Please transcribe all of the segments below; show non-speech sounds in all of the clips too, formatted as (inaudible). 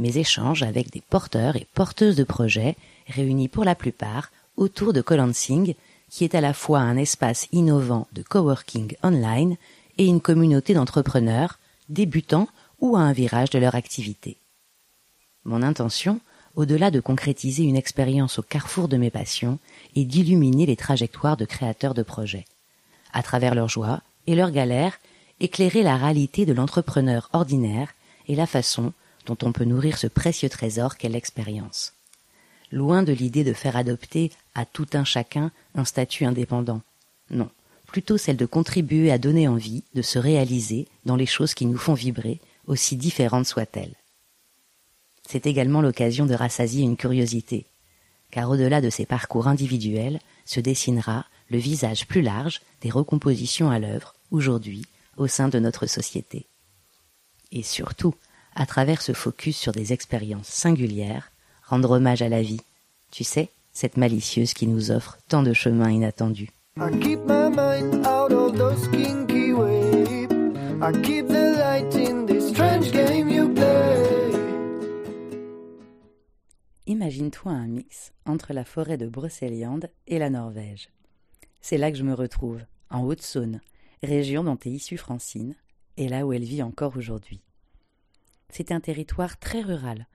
mes échanges avec des porteurs et porteuses de projets réunis pour la plupart autour de Colansing, qui est à la fois un espace innovant de coworking online et une communauté d'entrepreneurs débutants ou à un virage de leur activité. Mon intention, au-delà de concrétiser une expérience au carrefour de mes passions, est d'illuminer les trajectoires de créateurs de projets. À travers leurs joies et leurs galères, éclairer la réalité de l'entrepreneur ordinaire et la façon on peut nourrir ce précieux trésor qu'est l'expérience. Loin de l'idée de faire adopter à tout un chacun un statut indépendant. Non, plutôt celle de contribuer à donner envie de se réaliser dans les choses qui nous font vibrer, aussi différentes soient-elles. C'est également l'occasion de rassasier une curiosité, car au-delà de ces parcours individuels se dessinera le visage plus large des recompositions à l'œuvre, aujourd'hui, au sein de notre société. Et surtout, à travers ce focus sur des expériences singulières, rendre hommage à la vie, tu sais, cette malicieuse qui nous offre tant de chemins inattendus. Imagine-toi un mix entre la forêt de Brocéliande et la Norvège. C'est là que je me retrouve, en Haute-Saône, région dont est issue Francine, et là où elle vit encore aujourd'hui. C'est un territoire très rural,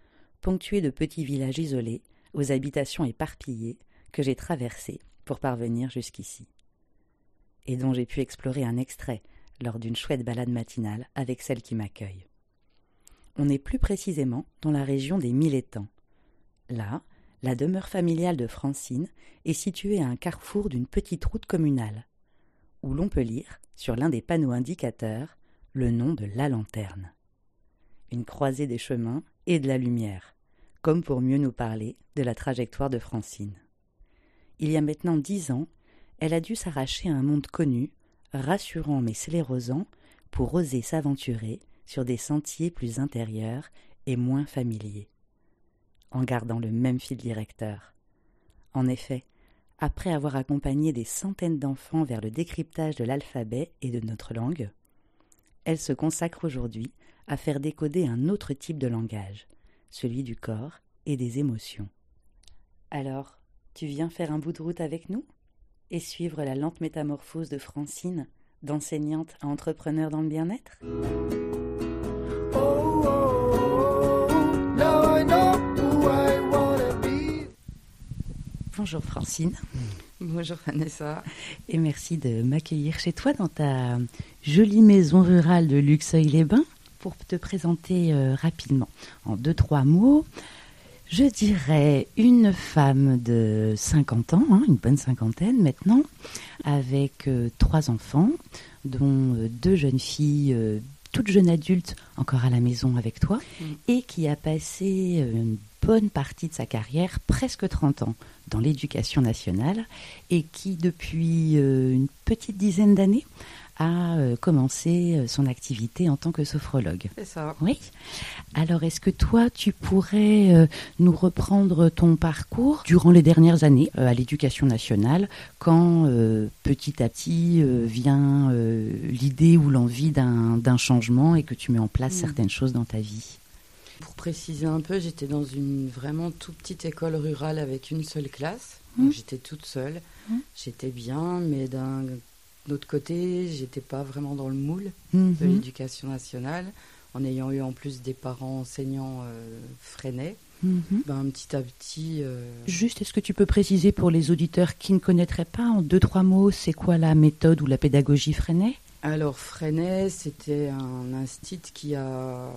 ponctué de petits villages isolés, aux habitations éparpillées, que j'ai traversé pour parvenir jusqu'ici. Et dont j'ai pu explorer un extrait lors d'une chouette balade matinale avec celle qui m'accueille. On est plus précisément dans la région des Mille Étangs. Là, la demeure familiale de Francine est située à un carrefour d'une petite route communale, où l'on peut lire, sur l'un des panneaux indicateurs, le nom de la lanterne une croisée des chemins et de la lumière, comme pour mieux nous parler de la trajectoire de Francine. Il y a maintenant dix ans, elle a dû s'arracher à un monde connu, rassurant mais sclérosant, pour oser s'aventurer sur des sentiers plus intérieurs et moins familiers, en gardant le même fil directeur. En effet, après avoir accompagné des centaines d'enfants vers le décryptage de l'alphabet et de notre langue, elle se consacre aujourd'hui à faire décoder un autre type de langage, celui du corps et des émotions. Alors, tu viens faire un bout de route avec nous et suivre la lente métamorphose de Francine, d'enseignante à entrepreneur dans le bien-être? Bonjour Francine. Bonjour Vanessa. Et merci de m'accueillir chez toi dans ta jolie maison rurale de Luxeuil-les-Bains pour te présenter euh, rapidement en deux, trois mots. Je dirais une femme de 50 ans, hein, une bonne cinquantaine maintenant, avec euh, trois enfants, dont euh, deux jeunes filles, toutes jeunes adultes, encore à la maison avec toi, mm. et qui a passé une bonne partie de sa carrière, presque 30 ans, dans l'éducation nationale, et qui, depuis une petite dizaine d'années, a euh, commencé euh, son activité en tant que sophrologue. C'est ça. Oui. Alors, est-ce que toi, tu pourrais euh, nous reprendre ton parcours durant les dernières années à l'éducation nationale, quand petit à petit vient l'idée ou l'envie d'un changement et que tu mets en place mm. certaines choses dans ta vie? Pour préciser un peu, j'étais dans une vraiment toute petite école rurale avec une seule classe. Mm. J'étais toute seule. Mm. J'étais bien, mais d'un D'autre côté, j'étais pas vraiment dans le moule de mhm. l'éducation nationale, en ayant eu en plus des parents enseignants euh, freinés. Mhm. Ben, petit à petit. Euh, Juste, est-ce que tu peux préciser pour les auditeurs qui ne connaîtraient pas en deux, trois mots, c'est quoi la méthode ou la pédagogie Freinet Alors, Freinet, c'était un institut qui a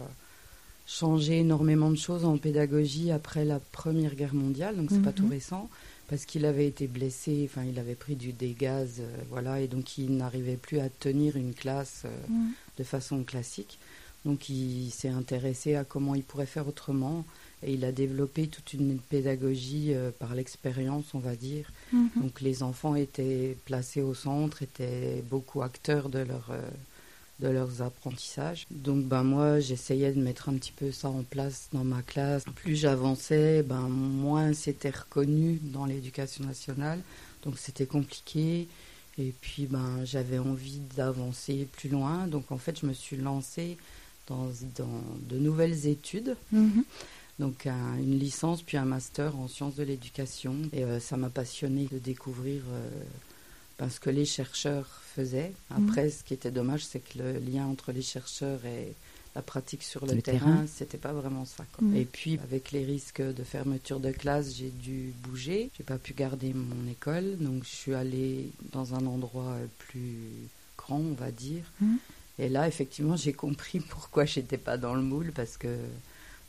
changé énormément de choses en pédagogie après la Première Guerre mondiale, donc c'est pas tout mhm. récent parce qu'il avait été blessé, enfin il avait pris du dégaz, euh, voilà, et donc il n'arrivait plus à tenir une classe euh, mm. de façon classique. Donc il s'est intéressé à comment il pourrait faire autrement, Et il a développé toute une pédagogie euh, par l'expérience, on va dire. Mhm. Donc les enfants étaient placés au centre, étaient beaucoup acteurs de leur de leurs apprentissages. Donc ben moi j'essayais de mettre un petit peu ça en place dans ma classe. Plus j'avançais, ben moins c'était reconnu dans l'éducation nationale. Donc c'était compliqué. Et puis ben j'avais envie d'avancer plus loin. Donc en fait je me suis lancée dans, dans de nouvelles études. Mhm. Donc un- une licence puis un master en sciences de l'éducation. Et euh, ça m'a passionné de découvrir euh, ben, ce que les chercheurs faisaient. Après, ce qui était dommage, c'est que le lien entre les chercheurs et la pratique sur le, Le terrain, terrain. c'était pas vraiment ça. quoi. Mhm. Et puis, avec les risques de fermeture de classe, j'ai dû bouger. J'ai pas pu garder mon école, donc je suis allée dans un endroit plus grand, on va dire. Mhm. Et là, effectivement, j'ai compris (laughs) pourquoi j'étais pas dans le moule, parce que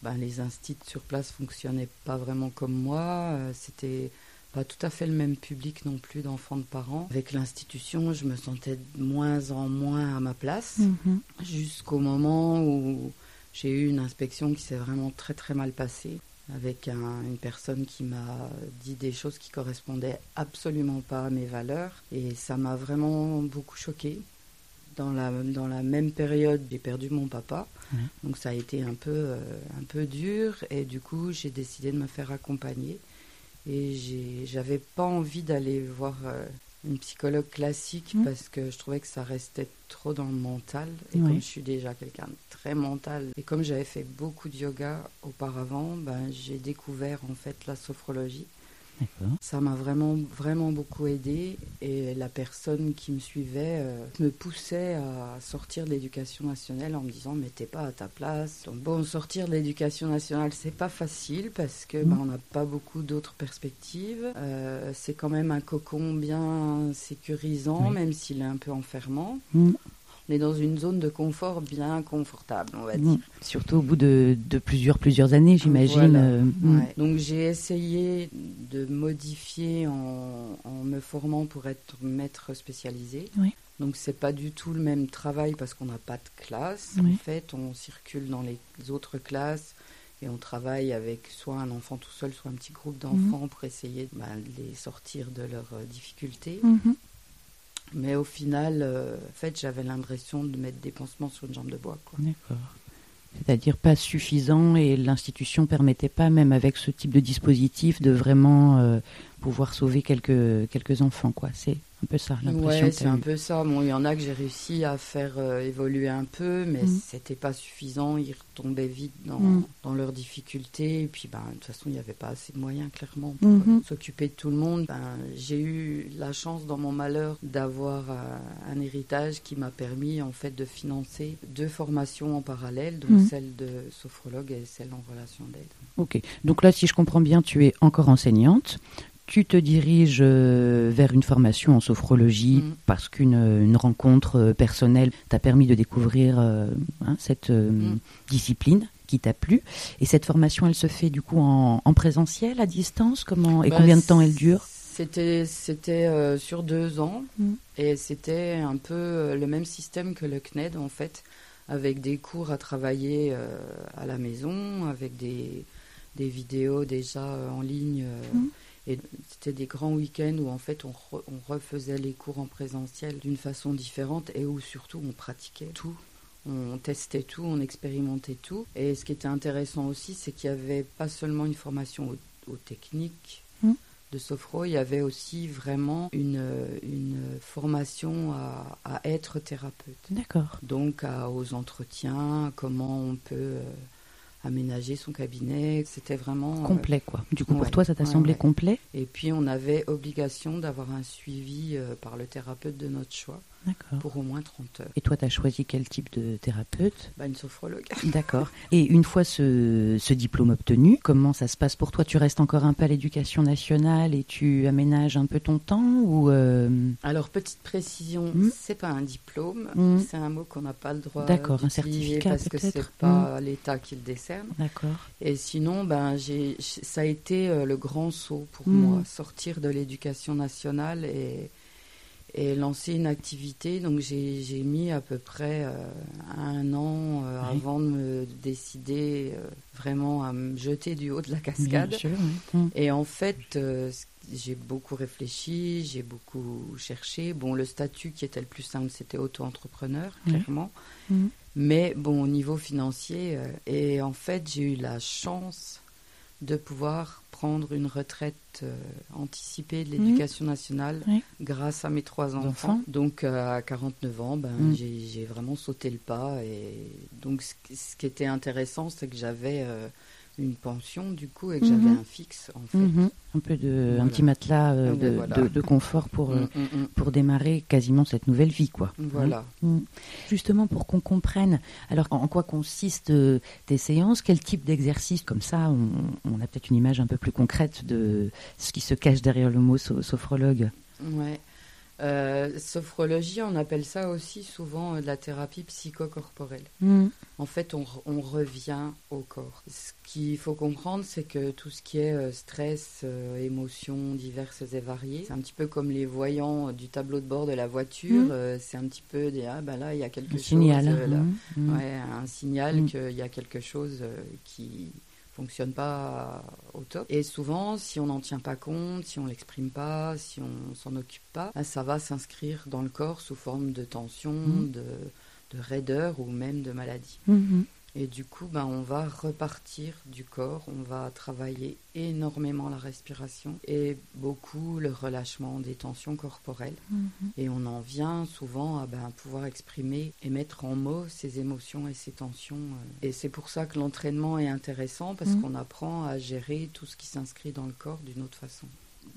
ben, les instituts sur place fonctionnaient pas vraiment comme moi. Euh, C'était pas tout à fait le même public non plus d'enfants de parents. Avec l'institution, je me sentais de moins en moins à ma place, Mhm. jusqu'au moment où j'ai eu une inspection qui s'est vraiment très très mal passée, avec un- une personne qui m'a dit des choses qui correspondaient absolument pas à mes valeurs, et ça m'a vraiment beaucoup choquée. Dans la, dans la même période, j'ai perdu mon papa. Donc ça a été un peu, euh, un peu dur et du coup j'ai décidé de me faire accompagner. Et j'avais pas envie d'aller voir euh, une psychologue classique Mhm. parce que je trouvais que ça restait trop dans le mental. Et comme je suis déjà quelqu'un de très mental et comme j'avais fait beaucoup de yoga auparavant, ben, j'ai découvert en fait la sophrologie. Ça m'a vraiment, vraiment beaucoup aidé et la personne qui me suivait euh, me poussait à sortir de l'éducation nationale en me disant mais t'es pas à ta place. Donc bon, sortir de l'éducation nationale c'est pas facile parce que ben, on n'a pas beaucoup d'autres perspectives. Euh, c'est quand même un cocon bien sécurisant Oui. même s'il est un peu enfermant. Mhm. Est dans une zone de confort bien confortable, on va Mhm. dire. Surtout au bout de, de plusieurs, plusieurs années, j'imagine. Voilà. euh, mhm. Ouais. Donc j'ai essayé de modifier en, en me formant pour être maître spécialisé. Oui. Donc c'est pas du tout le même travail parce qu'on n'a pas de classe. Oui. En fait, on circule dans les autres classes et on travaille avec soit un enfant tout seul, soit un petit groupe d'enfants pour essayer bah, de les sortir de leurs euh, difficultés. Mhm. Mais au final, euh, en fait, j'avais l'impression de mettre des pansements sur une jambe de bois. D'accord. C'est-à-dire pas suffisant et l'institution permettait pas, même avec ce type de dispositif, de vraiment euh, pouvoir sauver quelques, quelques enfants. quoi. C'est un peu ça l'impression Ouais, c'est un peu ça. Bon, il y en a que j'ai réussi à faire euh, évoluer un peu, mais Mhm. c'était pas suffisant. Ils retombaient vite dans, Mhm. dans leurs difficultés. Et puis, ben, de toute façon, il n'y avait pas assez de moyens, clairement, pour Mhm. euh, s'occuper de tout le monde. Ben, j'ai eu la chance, dans mon malheur, d'avoir euh, un héritage qui m'a permis, en fait, de financer deux formations en parallèle, donc Mhm. celle de sophrologue et celle en relation d'aide. Ok. Donc là, si je comprends bien, tu es encore enseignante. Tu te diriges euh, vers une formation en sophrologie Mhm. parce qu'une une rencontre euh, personnelle t'a permis de découvrir euh, hein, cette euh, Mhm. discipline qui t'a plu. Et cette formation, elle se fait du coup en, en présentiel, à distance? Comment Et Bah, combien de temps elle dure? C'était c'était euh, sur deux ans Mm. et c'était un peu euh, le même système que le CNED en fait, avec des cours à travailler euh, à la maison, avec des, des vidéos déjà euh, en ligne. euh, Mm. Et c'était des grands week-ends où en fait on, re- on refaisait les cours en présentiel d'une façon différente et où surtout on pratiquait tout. On testait tout, on expérimentait tout. Et ce qui était intéressant aussi, c'est qu'il n'y avait pas seulement une formation aux, aux techniques Mm. de sophro, il y avait aussi vraiment une, une formation à, à être thérapeute. D'accord. Donc à- aux entretiens, comment on peut euh, aménager son cabinet. C'était vraiment euh, Complet, quoi. Du coup, pour toi, ça t'a ouais, semblé ouais. complet? Et puis on avait obligation d'avoir un suivi euh, par le thérapeute de notre choix. Pour au moins 30 heures. Et toi, tu as choisi quel type de thérapeute? Bah, une sophrologue. (laughs) D'accord. Et une fois ce, ce diplôme obtenu, comment ça se passe pour toi? Tu restes encore un peu à l'éducation nationale et tu aménages un peu ton temps ou euh, Alors petite précision, Mm. c'est pas un diplôme, Mm. c'est un mot qu'on n'a pas le droit D'accord, un certificat parce que c'est pas l'État qui le décerne. D'accord. Et sinon, ben, j'ai, ça a été euh, le grand saut pour Mm. moi, sortir de l'éducation nationale et, et lancer une activité. Donc j'ai mis à peu près euh, un an euh, avant de me décider euh, vraiment à me jeter du haut de la cascade. Mm. Et en fait, j'ai beaucoup réfléchi, j'ai beaucoup cherché. Bon, le statut qui était le plus simple, c'était auto-entrepreneur, clairement. Mm. Mais bon, au niveau financier, et en fait, j'ai eu la chance de pouvoir prendre une retraite euh, anticipée de l'éducation nationale grâce à mes trois enfants. Donc euh, à 49 ans, ben, mm. j'ai vraiment sauté le pas. Et donc ce, qui était intéressant, c'est que j'avais euh, une pension du coup et que j'avais mhm. un fixe en fait. Mhm. Un peu de un petit matelas euh, de, de, confort pour euh, mm, mm, mm. pour démarrer quasiment cette nouvelle vie quoi. Voilà. Justement pour qu'on comprenne alors en, quoi consistent euh, tes séances, quel type d'exercice comme ça on, on a peut-être une image un peu plus concrète de ce qui se cache derrière le mot sophrologue? Ouais. Euh, sophrologie, on appelle ça aussi souvent euh, de la thérapie psychocorporelle. Mm. En fait, on, revient au corps. Ce qu'il faut comprendre, c'est que tout ce qui est euh, stress, émotions diverses et variées, c'est un petit peu comme les voyants du tableau de bord de la voiture. Mm. c'est un petit peu des ah ben là il y a quelque un chose. Signal. Mm. Ouais, un signal qu'il y a quelque chose qui fonctionne pas au top. Et souvent, si on n'en tient pas compte, si on l'exprime pas, si on s'en occupe pas, bah, ça va s'inscrire dans le corps sous forme de tension, mmh. de, de, raideur ou même de maladie. Mmh. Et du coup, ben, on va repartir du corps, on va travailler énormément la respiration et beaucoup le relâchement des tensions corporelles. Mhm. Et on en vient souvent à ben, pouvoir exprimer et mettre en mots ces émotions et ces tensions. Euh. Et c'est pour ça que l'entraînement est intéressant parce mhm. qu'on apprend à gérer tout ce qui s'inscrit dans le corps d'une autre façon.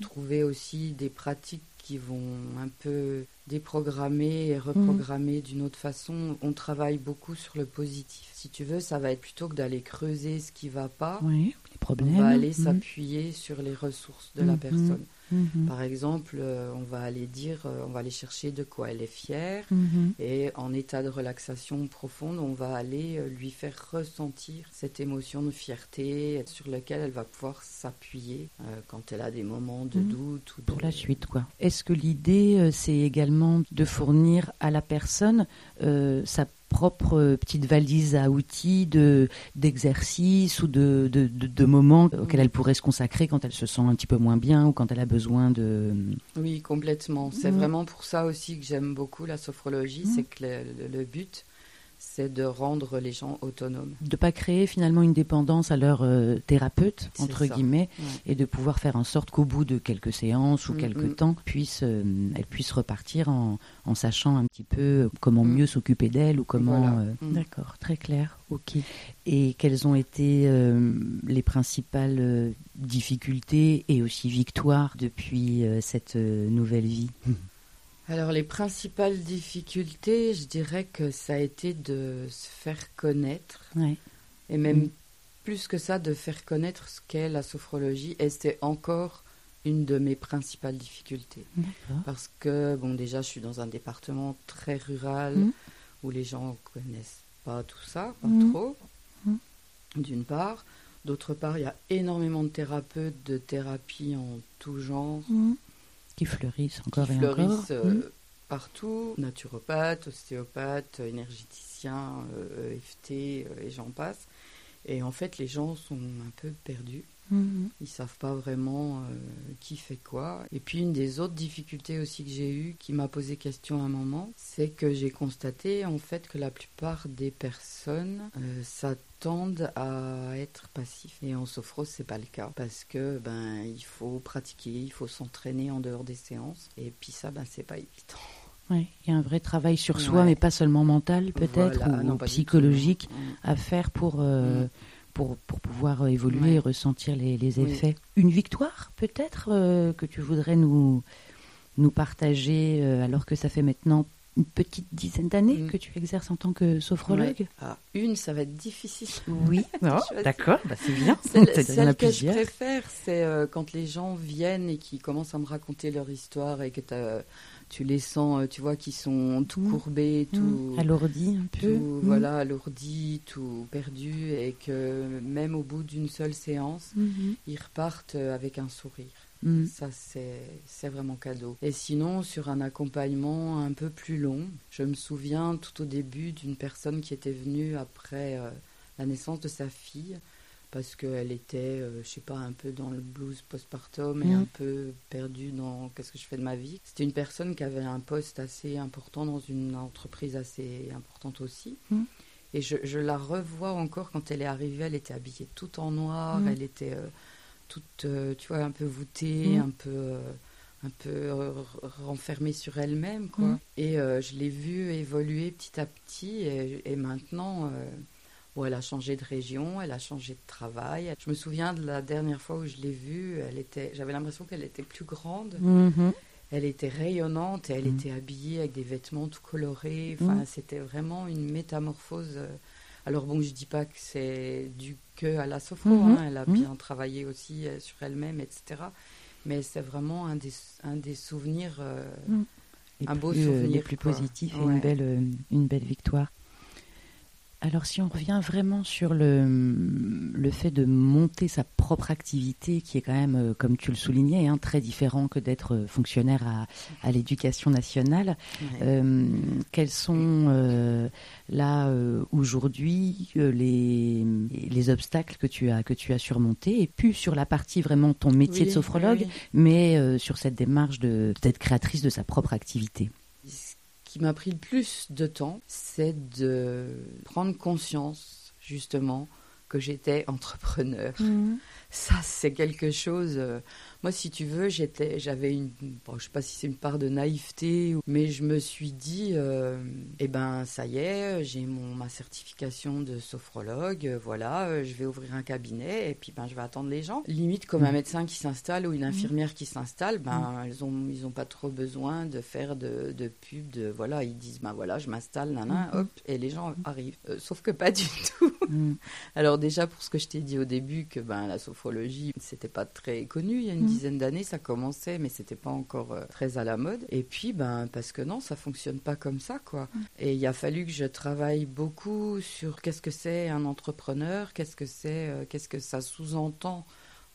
Trouver aussi des pratiques qui vont un peu déprogrammer et reprogrammer d'une autre façon. On travaille beaucoup sur le positif. Si tu veux, ça va être plutôt que d'aller creuser ce qui va pas. Oui, les problèmes. On va aller mm. s'appuyer sur les ressources de la mm-hmm. personne. Mhm. Par exemple, euh, on va aller dire, euh, on va aller chercher de quoi elle est fière mhm. et en état de relaxation profonde, on va aller euh, lui faire ressentir cette émotion de fierté sur laquelle elle va pouvoir s'appuyer quand elle a des moments de mhm. doute ou pour la suite quoi. Est-ce que l'idée c'est également de fournir à la personne sa propre euh, petite valise à outils de d'exercices ou de, de, moments auxquels elle pourrait se consacrer quand elle se sent un petit peu moins bien ou quand elle a besoin de... Oui, complètement. C'est vraiment pour ça aussi que j'aime beaucoup la sophrologie, c'est que le, but, c'est de rendre les gens autonomes. De pas créer finalement une dépendance à leur euh, thérapeute, entre guillemets, et de pouvoir faire en sorte qu'au bout de quelques séances ou mm, quelques mm. temps, puisse, euh, elle puisse repartir en, en, sachant un petit peu comment mm. mieux s'occuper d'elle ou comment... Euh, d'accord, très clair, ok. Et quelles ont été les principales difficultés et aussi victoires depuis cette nouvelle vie? Alors les principales difficultés, je dirais que ça a été de se faire connaître. Et même mm. plus que ça, de faire connaître ce qu'est la sophrologie. Et c'était encore une de mes principales difficultés. Parce que, bon, déjà, je suis dans un département très rural mm. où les gens connaissent pas tout ça, pas mm. trop, d'une part. D'autre part, il y a énormément de thérapeutes de thérapie en tout genre qui fleurissent encore et encore. Euh, hmm. partout, naturopathes, ostéopathes, énergéticiens, EFT euh, euh, et j'en passe. Et en fait, les gens sont un peu perdus. Mhm. Ils savent pas vraiment qui fait quoi. Et puis une des autres difficultés aussi que j'ai eues, qui m'a posé question à un moment, c'est que j'ai constaté en fait que la plupart des personnes ça tendent à être passifs. Et en sophrose, c'est pas le cas parce que ben il faut pratiquer, il faut s'entraîner en dehors des séances. Et puis ça, ben c'est pas évident. Oui, il y a un vrai travail sur soi, mais pas seulement mental peut-être ou, psychologique mm. à faire pour. Euh, mm. Pour, pour, pouvoir euh, évoluer et ressentir les, les effets. Une victoire, peut-être, euh, que tu voudrais nous, nous partager, alors que ça fait maintenant une petite dizaine d'années mm. que tu exerces en tant que sophrologue ah, Une, ça va être difficile. Oui, (laughs) d'accord, bah, c'est bien. Celle, que je préfère, c'est euh, quand les gens viennent et qui commencent à me raconter leur histoire et que tu les sens, euh, tu vois, qui sont tout mm. courbés, mm. tout... Alourdis un peu. Voilà, alourdis, tout perdus et que même au bout d'une seule séance, mm-hmm. ils repartent euh, avec un sourire. Mm. Ça, c'est vraiment cadeau. Et sinon, sur un accompagnement un peu plus long, je me souviens tout au début d'une personne qui était venue après euh, la naissance de sa fille parce qu'elle était, je euh, je sais pas, un peu dans le blues postpartum et mm. un peu perdue dans qu'est-ce que je fais de ma vie. C'était une personne qui avait un poste assez important dans une entreprise assez importante aussi. Mm. Et je, la revois encore quand elle est arrivée, elle était habillée tout en noir, elle était toute, euh, tu vois, un peu voûtée, mm. un peu, euh, un peu euh, renfermée sur elle-même, quoi. Mm. Et je l'ai vue évoluer petit à petit, et, maintenant, bon, elle a changé de région, elle a changé de travail. Je me souviens de la dernière fois où je l'ai vue, elle était, j'avais l'impression qu'elle était plus grande. Mm-hmm. Elle était rayonnante et elle mm. était habillée avec des vêtements tout colorés. Enfin, c'était vraiment une métamorphose alors bon, je dis pas que c'est dû que à la sophro, mhm. hein, elle a mhm. bien travaillé aussi euh, sur elle-même, etc. Mais c'est vraiment un des, un des souvenirs, euh, mhm. un beau euh, souvenir. Les plus positif et une, belle, une belle victoire. Alors si on revient vraiment sur le, le fait de monter sa propre activité, qui est quand même, euh, comme tu le soulignais, hein, très différent que d'être euh, fonctionnaire à, à l'éducation nationale, euh, quels sont là aujourd'hui les, les obstacles que tu as que tu as surmontés? Et puis sur la partie vraiment ton métier de sophrologue, mais sur cette démarche de d'être créatrice de sa propre activité qui m'a pris le plus de temps, c'est de prendre conscience, justement, que j'étais entrepreneur. Mmh. Ça, c'est quelque chose. Euh, moi, si tu veux, j'étais, j'avais une, bon, je sais pas si c'est une part de naïveté, mais je me suis dit, euh, eh ben, ça y est, j'ai mon ma certification de sophrologue, euh, voilà, je vais ouvrir un cabinet et puis ben, je vais attendre les gens. Limite comme un mmh. médecin qui s'installe ou une mmh. infirmière qui s'installe, ben, elles ont, ils ont pas trop besoin de faire de, de pub, de voilà, ils disent, ben voilà, je m'installe, nana, mmh. hop, et les gens arrivent. sauf que pas du (laughs) tout. Alors déjà pour ce que je t'ai dit au début que ben la sophrologie c'était pas très connu il y a une dizaine d'années, ça commençait, mais c'était pas encore euh, très à la mode. Et puis, ben, parce que non, ça fonctionne pas comme ça, quoi. Mm. Et il a fallu que je travaille beaucoup sur qu'est-ce que c'est un entrepreneur, qu'est-ce que c'est, euh, qu'est-ce que ça sous-entend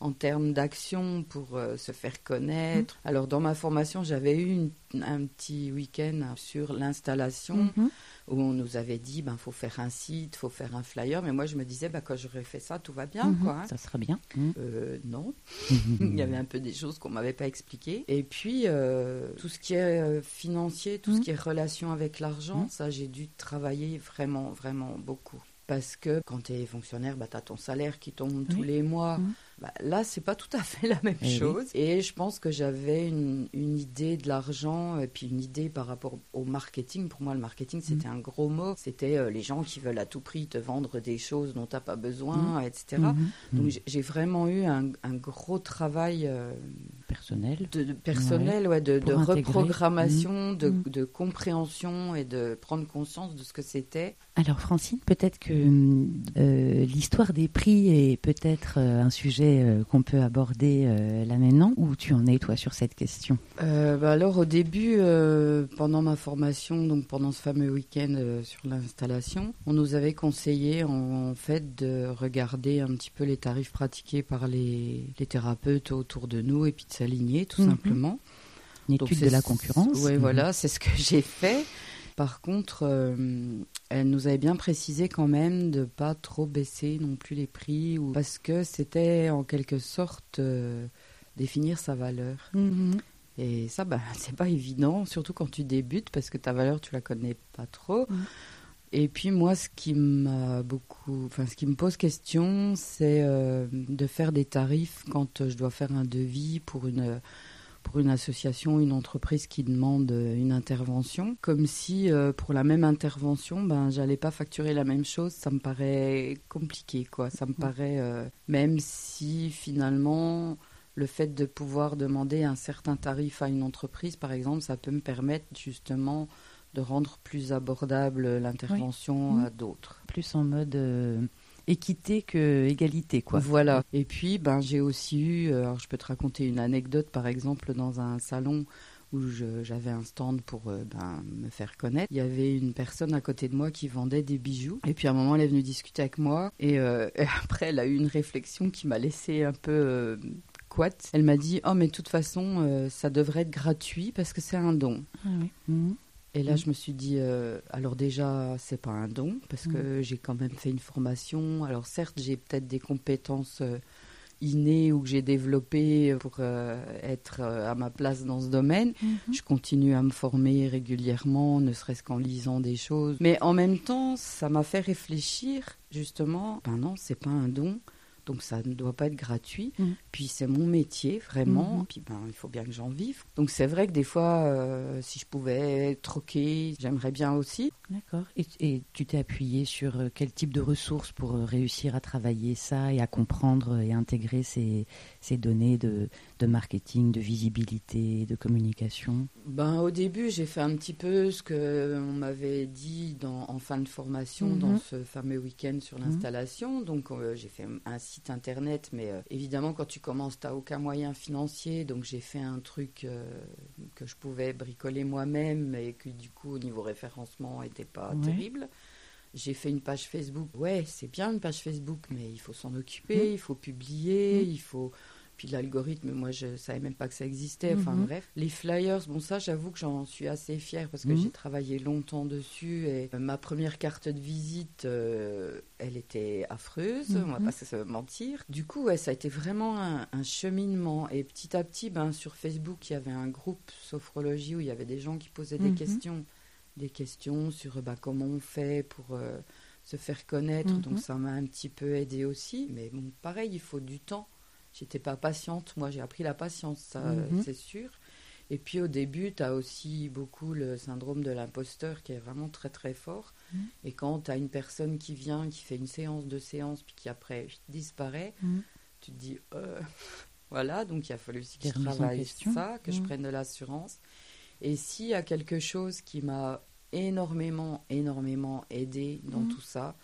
en termes d'action pour euh, se faire connaître. Mm. Alors dans ma formation, j'avais eu un petit week-end sur l'installation mm-hmm. où on nous avait dit ben faut faire un site, faut faire un flyer, mais moi je me disais ben, quand j'aurais fait ça, tout va bien mm-hmm. quoi. Hein. Ça sera bien. Euh, non, (laughs) il y avait un peu des choses qu'on m'avait pas expliquées. Et puis euh, tout ce qui est financier, tout ce qui est relation avec l'argent, ça j'ai dû travailler vraiment vraiment beaucoup parce que quand tu es fonctionnaire, bah, tu as ton salaire qui tombe tous les mois. Mmh. Bah, là, c'est pas tout à fait la même eh chose. Et je pense que j'avais une, idée de l'argent et puis une idée par rapport au marketing. Pour moi, le marketing, c'était mmh. un gros mot. C'était euh, les gens qui veulent à tout prix te vendre des choses dont tu n'as pas besoin, mmh. etc. Donc, j'ai vraiment eu un, gros travail euh, personnel, de, personnel, ouais, de, reprogrammation, de, de compréhension et de prendre conscience de ce que c'était. Alors, Francine, peut-être que euh, l'histoire des prix est peut-être euh, un sujet euh, qu'on peut aborder là maintenant. Où tu en es, toi, sur cette question? Bah Alors, au début, pendant ma formation, donc pendant ce fameux week-end sur l'installation, on nous avait conseillé en, fait de regarder un petit peu les tarifs pratiqués par les, thérapeutes autour de nous et puis de s'aligner, tout mhm. simplement. Une étude de la concurrence. Oui, mhm. voilà, c'est ce que (laughs) j'ai fait. Par contre, euh, elle nous avait bien précisé quand même de pas trop baisser non plus les prix, ou... parce que c'était en quelque sorte euh, définir sa valeur. Mm-hmm. Et ça, ben, (laughs) c'est pas évident, surtout quand tu débutes, parce que ta valeur, tu la connais pas trop. Mm. Et puis moi, ce qui m'a beaucoup, enfin, ce qui me pose question, c'est euh, de faire des tarifs quand je dois faire un devis pour une pour une association, une entreprise qui demande euh, une intervention, comme si euh, pour la même intervention, ben j'allais pas facturer la même chose, ça me paraît compliqué quoi. Ça me paraît euh, même si finalement le fait de pouvoir demander un certain tarif à une entreprise, par exemple, ça peut me permettre justement de rendre plus abordable l'intervention à d'autres. Plus en mode équité que égalité, quoi. Voilà. Et puis, ben, j'ai aussi eu, euh, alors je peux te raconter une anecdote, par exemple, dans un salon où j'avais un stand pour euh, ben, me faire connaître. Il y avait une personne à côté de moi qui vendait des bijoux. Et puis à un moment, elle est venue discuter avec moi. Et, euh, (laughs) après, elle a eu une réflexion qui m'a laissé un peu adéquate. Elle m'a dit Oh, mais de toute façon, ça devrait être gratuit parce que c'est un don. Ah mhm. Et là, mhm. je me suis dit, alors déjà, c'est pas un don, parce que j'ai quand même fait une formation. Alors certes, j'ai peut-être des compétences inné ou que j'ai développé pour euh, être euh, à ma place dans ce domaine. Mhm. Je continue à me former régulièrement, ne serait-ce qu'en lisant des choses. Mais en même temps, ça m'a fait réfléchir justement, ben non, c'est pas un don donc ça ne doit pas être gratuit. Mm. Puis c'est mon métier, vraiment. Mm-hmm. Puis ben, il faut bien que j'en vive. Donc c'est vrai que des fois, euh, si je pouvais troquer, j'aimerais bien aussi. D'accord. Et, tu t'es appuyé sur euh, quel type de ressources pour euh, réussir à travailler ça et à comprendre et intégrer ces, ces données de, de marketing, de visibilité, de communication ben, Au début, j'ai fait un petit peu ce qu'on m'avait dit dans, en fin de formation dans mm-hmm. ce fameux week-end sur mm-hmm. l'installation. Donc j'ai fait un site internet, mais euh, évidemment, quand tu commences, tu n'as aucun moyen financier. Donc, j'ai fait un truc euh, que je pouvais bricoler moi-même et qui, du coup, au niveau référencement, n'était pas terrible. J'ai fait une page Facebook. Ouais, c'est bien une page Facebook, mais il faut s'en occuper, mmh. il faut publier, mmh. il faut puis l'algorithme, moi, je savais même pas que ça existait. Enfin mhm. bref, les flyers, bon ça, j'avoue que j'en suis assez fière parce que mhm. j'ai travaillé longtemps dessus et ma première carte de visite, euh, elle était affreuse. On va mhm. pas se mentir. Du coup, ouais, ça a été vraiment un, cheminement et petit à petit, ben sur Facebook, il y avait un groupe sophrologie où il y avait des gens qui posaient des questions, des questions sur bah, comment on fait pour euh, se faire connaître. Donc ça m'a un petit peu aidé aussi. Mais bon, pareil, il faut du temps. J'étais pas patiente. Moi, j'ai appris la patience, ça, mhm. c'est sûr. Et puis au début, tu as aussi beaucoup le syndrome de l'imposteur qui est vraiment très très fort. Mhm. Et quand tu as une personne qui vient, qui fait une séance de séance, puis qui après disparaît, mhm. tu te dis, euh, (laughs) voilà, donc il a fallu aussi que je travaille ça, que je prenne de l'assurance. Et s'il y a quelque chose qui m'a énormément, énormément aidé dans tout ça,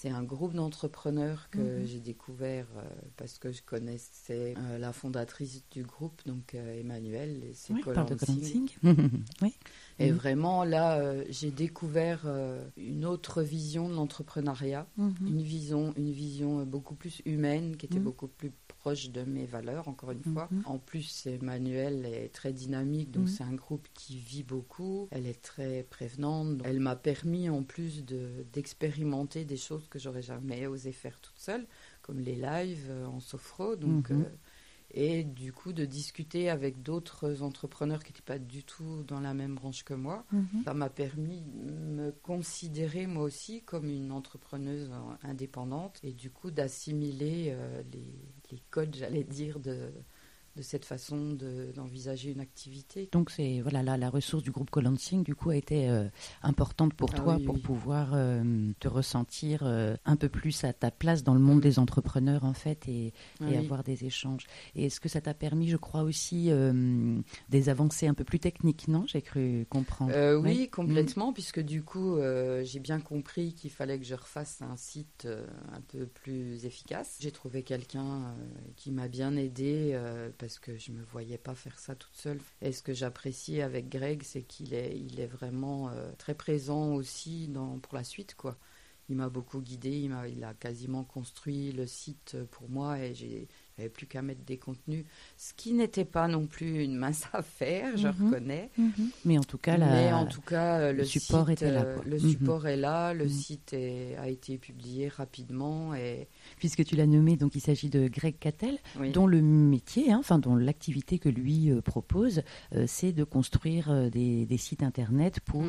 c'est un groupe d'entrepreneurs que mhm. j'ai découvert euh, parce que je connaissais euh, la fondatrice du groupe, donc euh, Emmanuel, et c'est oui, (laughs) oui. Et mhm. vraiment, là, j'ai découvert une autre vision de l'entrepreneuriat, mhm. une vision, une vision beaucoup plus humaine, qui était beaucoup plus proche de mes valeurs, encore une fois. Mhm. En plus, Emmanuel est très dynamique, donc mhm. c'est un groupe qui vit beaucoup. Elle est très prévenante. Elle m'a permis en plus d'expérimenter des choses que j'aurais jamais osé faire toute seule, comme les lives euh, en sophro. Donc, mhm. euh, et du coup de discuter avec d'autres entrepreneurs qui n'étaient pas du tout dans la même branche que moi. Mhm. Ça m'a permis de me considérer moi aussi comme une entrepreneuse indépendante et du coup d'assimiler euh, les, les, codes, j'allais dire, de, de cette façon d'envisager une activité. Donc c'est voilà la, la, ressource du groupe Colansing du coup a été euh, importante pour ah toi pour pouvoir euh, te ressentir euh, un peu plus à ta place dans le monde des entrepreneurs en fait et, et avoir des échanges. Et est-ce que ça t'a permis, je crois aussi, des avancées un peu plus techniques, non? J'ai cru comprendre. oui, complètement, puisque du coup j'ai bien compris qu'il fallait que je refasse un site un peu plus efficace. J'ai trouvé quelqu'un qui m'a bien aidé parce que je me voyais pas faire ça toute seule? Et ce que j'apprécie avec Greg, c'est qu'il est, il est vraiment euh, très présent aussi pour la suite, quoi. Il m'a beaucoup guidé, il a, il a quasiment construit le site pour moi et j'ai avait plus qu'à mettre des contenus, ce qui n'était pas non plus une mince (laughs) affaire, je mhm. reconnais. Mhm. Mais en tout cas, en tout cas euh, le, support était là. Euh, le mhm. support est là, le site a été publié rapidement et puisque tu l'as nommé, donc il s'agit de Greg Cattel, dont le métier, hein, enfin dont l'activité que lui euh, propose, c'est de construire des, des, sites internet pour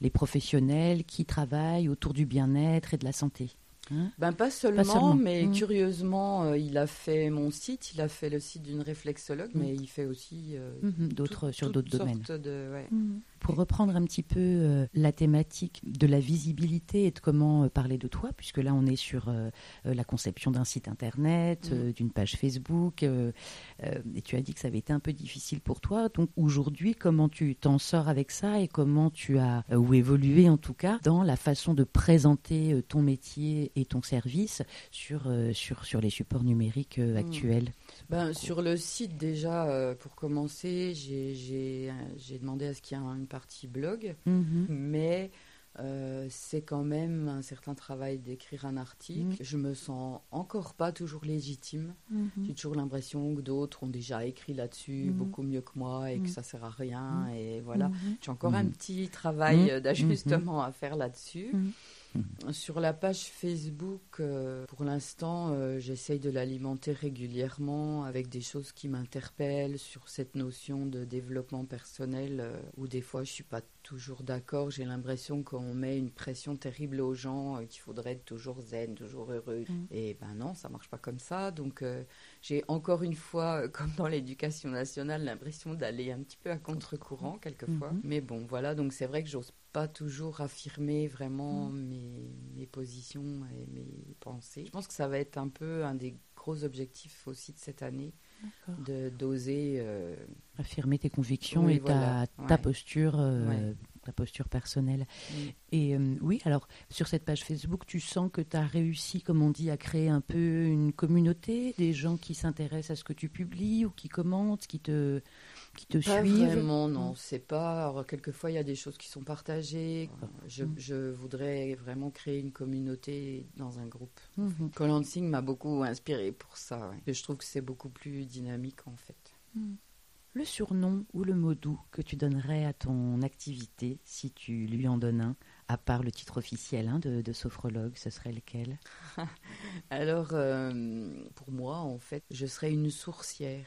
les professionnels qui travaillent autour du bien-être et de la santé. Hein ben, pas seulement, mais mmh. curieusement, euh, il a fait mon site, il a fait le site d'une réflexologue, mmh. mais il fait aussi euh, mmh, d'autres sur d'autres domaines. De, pour reprendre un petit peu euh, la thématique de la visibilité et de comment euh, parler de toi, puisque là on est sur euh, la conception d'un site internet, mm. d'une page Facebook, et tu as dit que ça avait été un peu difficile pour toi. Donc aujourd'hui, comment tu t'en sors avec ça et comment tu as ou évolué en tout cas dans la façon de présenter ton métier et ton service sur sur sur les supports numériques mm. actuels? Ben, sur le site déjà, pour commencer, j'ai demandé à ce qu'il y ait une partie blog, mhm. mais euh, c'est quand même un certain travail d'écrire un article. Mhm. Je me sens encore pas toujours légitime. Mhm. J'ai toujours l'impression que d'autres ont déjà écrit là-dessus beaucoup mieux que moi et que ça sert à rien. Et voilà. J'ai encore un petit travail euh, d'ajustement à faire là-dessus. (laughs) Sur la page Facebook, euh, pour l'instant, euh, j'essaye de l'alimenter régulièrement avec des choses qui m'interpellent sur cette notion de développement personnel euh, où des fois je suis pas toujours d'accord. J'ai l'impression qu'on met une pression terrible aux gens, euh, qu'il faudrait être toujours zen, toujours heureux. Mhm. Et ben non, ça marche pas comme ça. Donc euh, j'ai encore une fois, comme dans l'éducation nationale, l'impression d'aller un petit peu à contre-courant quelquefois. Mhm. Mais bon, voilà, donc c'est vrai que j'ose pas toujours affirmer vraiment mes, mes positions et mes pensées. Je pense que ça va être un peu un des gros objectifs aussi de cette année, de d'oser. euh, Affirmer tes convictions Oui, et ta, voilà. ta Ouais. posture, euh, Ouais. ta posture personnelle. Mm. Et euh, oui, alors sur cette page Facebook, tu sens que tu as réussi, comme on dit, à créer un peu une communauté, des gens qui s'intéressent à ce que tu publies ou qui commentent, qui te, qui te Pas suivent. vraiment, non. Mm. C'est pas. Alors, quelquefois, il y a des choses qui sont partagées. Je, Mm. je voudrais vraiment créer une communauté dans un groupe. Mhm. Colansing m'a beaucoup inspiré pour ça. ouais. Je trouve que c'est beaucoup plus dynamique en fait. Le surnom ou le mot doux que tu donnerais à ton activité, si tu lui en donnes un, à part le titre officiel hein, de, de sophrologue, ce serait lequel? (laughs) Alors, euh, pour moi, en fait, je serais une sourcière.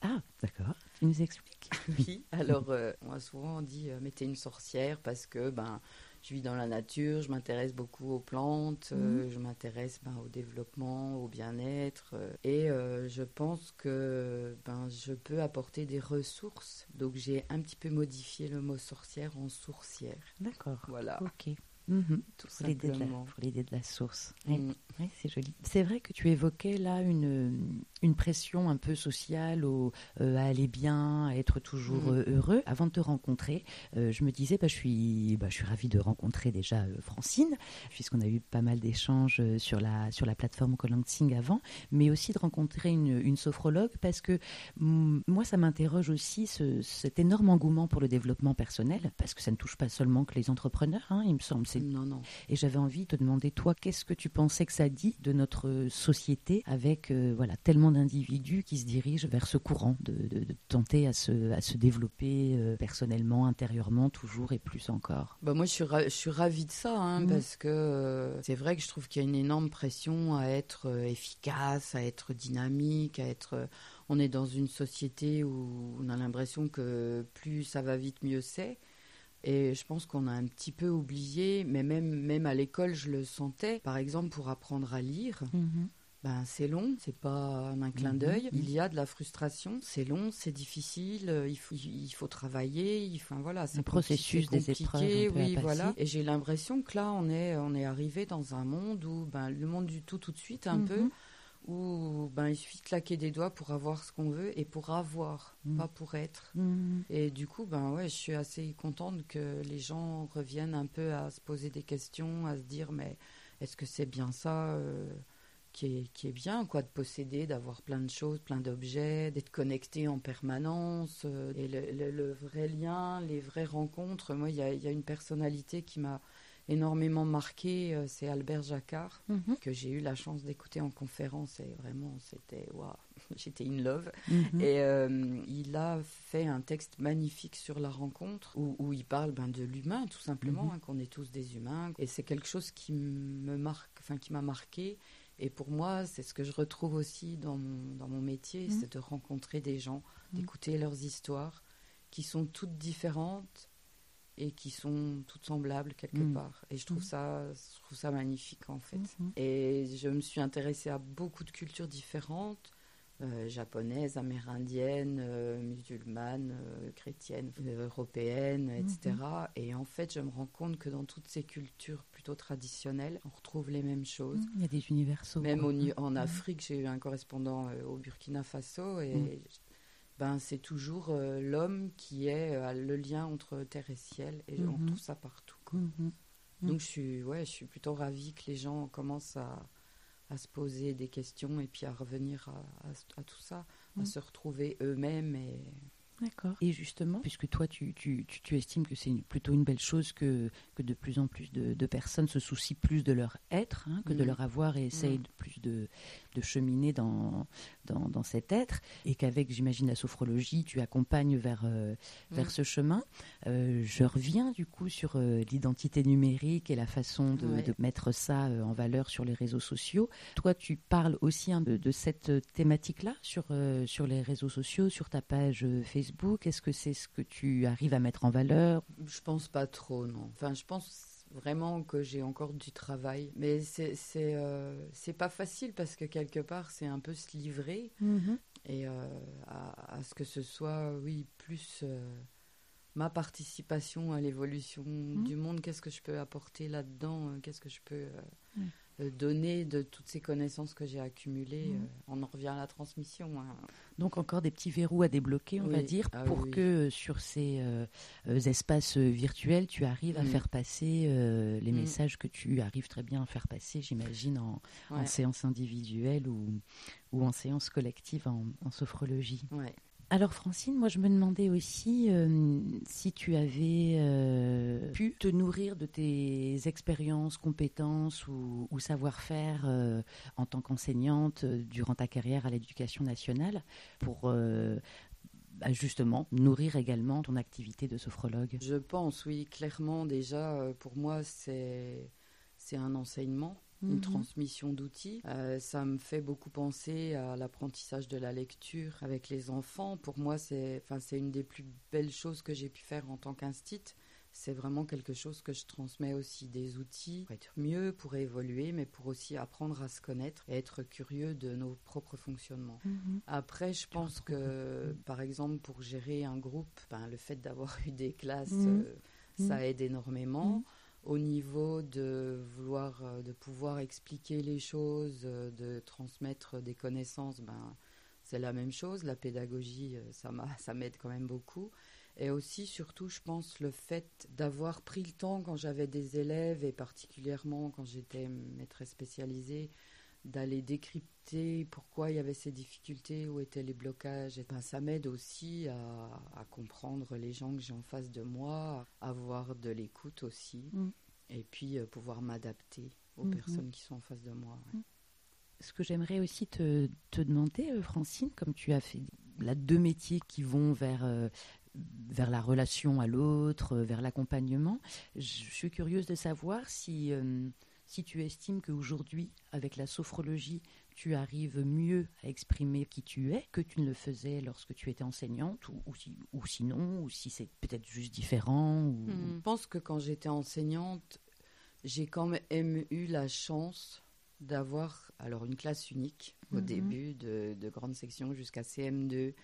Ah, d'accord. Tu nous expliques (laughs) Oui. Alors, euh, moi, souvent, on dit euh, mettez une sorcière parce que ben, je vis dans la nature, je m'intéresse beaucoup aux plantes, euh, je m'intéresse ben, au développement, au bien-être. euh, et euh, je pense que ben, je peux apporter des ressources. Donc, j'ai un petit peu modifié le mot sorcière en sourcière. D'accord. Voilà, Ok. Mhm. tout Pour l'idée de, la- de source. Mm. Oui, c'est joli. C'est vrai que tu évoquais là une, une pression un peu sociale au, euh, à aller bien, à être toujours Mm. euh, heureux. Avant de te rencontrer, euh, je me disais, bah, je, suis, bah, je suis ravie de rencontrer déjà euh, Francine, puisqu'on a eu pas mal d'échanges sur la, sur la plateforme Colansing avant, mais aussi de rencontrer une, une sophrologue, parce que mm, moi, ça m'interroge aussi ce- cet énorme engouement pour le développement personnel, parce que ça ne touche pas seulement que les entrepreneurs, hein, il me semble. C'est Non, non. et j'avais envie de te demander, toi, qu'est-ce que tu pensais que ça dit de notre société avec euh, voilà, tellement d'individus qui se dirigent vers ce courant de, de- de tenter à se, à se développer euh, personnellement, intérieurement, toujours et plus encore? Bah moi, je suis, je suis ravie de ça, hein, Mhm. parce que euh, c'est vrai que je trouve qu'il y a une énorme pression à être efficace, à être dynamique, à être. on est dans une société où on a l'impression que plus ça va vite, mieux c'est. Et je pense qu'on a un petit peu oublié, mais même, même à l'école, je le sentais. Par exemple, pour apprendre à lire, ben, c'est long, c'est pas un clin Mhm. d'œil. Il y a de la frustration, c'est long, c'est difficile, euh, il faut, il faut travailler, il, enfin voilà, c'est Un processus, des épreuves oui, voilà. Et j'ai l'impression que là, on est, on est arrivé dans un monde où, ben, le monde du tout, tout de suite, un Mhm. peu, où, ben, il suffit de claquer des doigts pour avoir ce qu'on veut et pour avoir, Mhm. pas pour être. Mhm. Et du coup, ben ouais, je suis assez contente que les gens reviennent un peu à se poser des questions, à se dire, mais est-ce que c'est bien ça euh, qui, est, qui est bien, quoi, de posséder, d'avoir plein de choses, plein d'objets, d'être connecté en permanence, euh, et le, le- le vrai lien, les vraies rencontres. Moi, il y a, il y a une personnalité qui m'a énormément marqué, euh, c'est Albert Jacquard Mhm. que j'ai eu la chance d'écouter en conférence et vraiment c'était waouh (laughs) j'étais in love Mhm. et euh, il a fait un texte magnifique sur la rencontre où, où il parle ben, de l'humain, tout simplement, Mhm. hein, qu'on est tous des humains. Et c'est quelque chose qui me marque, enfin qui m'a marqué. Et pour moi, c'est ce que je retrouve aussi dans mon, dans mon métier, c'est de rencontrer des gens, d'écouter leurs histoires, qui sont toutes différentes et qui sont toutes semblables quelque Mhm. part. Et je trouve Mhm. ça, je trouve ça magnifique en fait. Mhm. Et je me suis intéressée à beaucoup de cultures différentes, euh, japonaises, amérindiennes, euh, musulmanes, euh, chrétiennes, européennes, etc. Et en fait, je me rends compte que dans toutes ces cultures plutôt traditionnelles, on retrouve les mêmes choses. Il y a des universaux. Même au en. Afrique, j'ai eu un correspondant au Burkina Faso et Mm. Ben, c'est toujours euh, l'homme qui est euh, le lien entre terre et ciel et on Mhm. retrouve ça partout. quoi. Mhm. Mm. Donc je suis, ouais, je suis plutôt ravie que les gens commencent à, à se poser des questions et puis à revenir à, à- à tout ça, Mm. à se retrouver eux-mêmes et D'accord. Et justement, puisque toi, tu, tu, tu, estimes que c'est plutôt une belle chose que, que de plus en plus de, de personnes se soucient plus de leur être hein, que de leur avoir et essayent mm. de plus de, de cheminer dans, dans, dans, cet être, et qu'avec, j'imagine, la sophrologie, tu accompagnes vers, euh, vers mm. ce chemin. Euh, je reviens du coup sur euh, l'identité numérique et la façon de, de mettre ça en valeur sur les réseaux sociaux. Toi, tu parles aussi un peu de cette thématique-là sur, sur les réseaux sociaux, sur ta page Facebook est-ce que c'est ce que tu arrives à mettre en valeur? Je pense pas trop, non. Enfin, je pense vraiment que j'ai encore du travail. Mais c'est c'est euh, pas facile parce que quelque part, c'est un peu se livrer mm-hmm. et euh, à, ce que ce soit, oui, plus euh, ma participation à l'évolution mm-hmm. du monde. Qu'est-ce que je peux apporter là-dedans Qu'est-ce que je peux donner de toutes ces connaissances que j'ai accumulées. Mmh. Euh, on en revient à la transmission. Hein. Donc encore des petits verrous à débloquer, on va dire, ah pour que euh, sur ces euh, espaces virtuels, tu arrives à mmh. faire passer les mmh. messages que tu arrives très bien à faire passer, j'imagine, en, séance individuelle ou, ou en séance collective en, en sophrologie. Ouais. Alors Francine, moi je me demandais aussi euh, si tu avais euh, pu te nourrir de tes expériences, compétences ou, savoir-faire euh, en tant qu'enseignante durant ta carrière à l'éducation nationale pour bah, justement nourrir également ton activité de sophrologue? Je pense, oui, clairement déjà pour moi c'est c'est un enseignement une mhm. transmission d'outils. Euh, ça me fait beaucoup penser à l'apprentissage de la lecture avec les enfants. Pour moi, c'est enfin, une des plus belles choses que j'ai pu faire en tant qu'instit. C'est vraiment quelque chose que je transmets aussi des outils pour être mieux, pour évoluer, mais pour aussi apprendre à se connaître et être curieux de nos propres fonctionnements. Mhm. Après, je pense que, par exemple, pour gérer un groupe, ben, le fait d'avoir (laughs) eu des classes, mhm. euh, ça aide énormément au niveau de vouloir, euh, de pouvoir expliquer les choses, euh, de transmettre des connaissances, ben, c'est la même chose. La pédagogie, euh, ça, (laughs) ça m'aide quand même beaucoup. Et aussi, surtout, je pense, le fait d'avoir pris le temps quand j'avais des élèves, et particulièrement quand j'étais maîtresse spécialisée, d'aller décrypter pourquoi il y avait ces difficultés, où étaient les blocages. Et ben, ça m'aide aussi à, comprendre les gens que j'ai en face de moi, à avoir de l'écoute aussi, mm. et puis euh, pouvoir m'adapter aux mm-hmm. personnes qui sont en face de moi. Mm. Ce que j'aimerais aussi te, te, demander, euh, Francine, comme tu as fait là deux métiers qui vont vers euh, vers la relation à l'autre, vers l'accompagnement. Je suis curieuse de savoir si si tu estimes qu'aujourd'hui, avec la sophrologie, tu arrives mieux à exprimer qui tu es que tu ne le faisais lorsque tu étais enseignante, ou, ou, sinon, ou si c'est peut-être juste différent hmm. Je pense que quand j'étais enseignante, j'ai quand même eu la chance d'avoir alors une classe unique au mhm. début de, de grande section jusqu'à CM2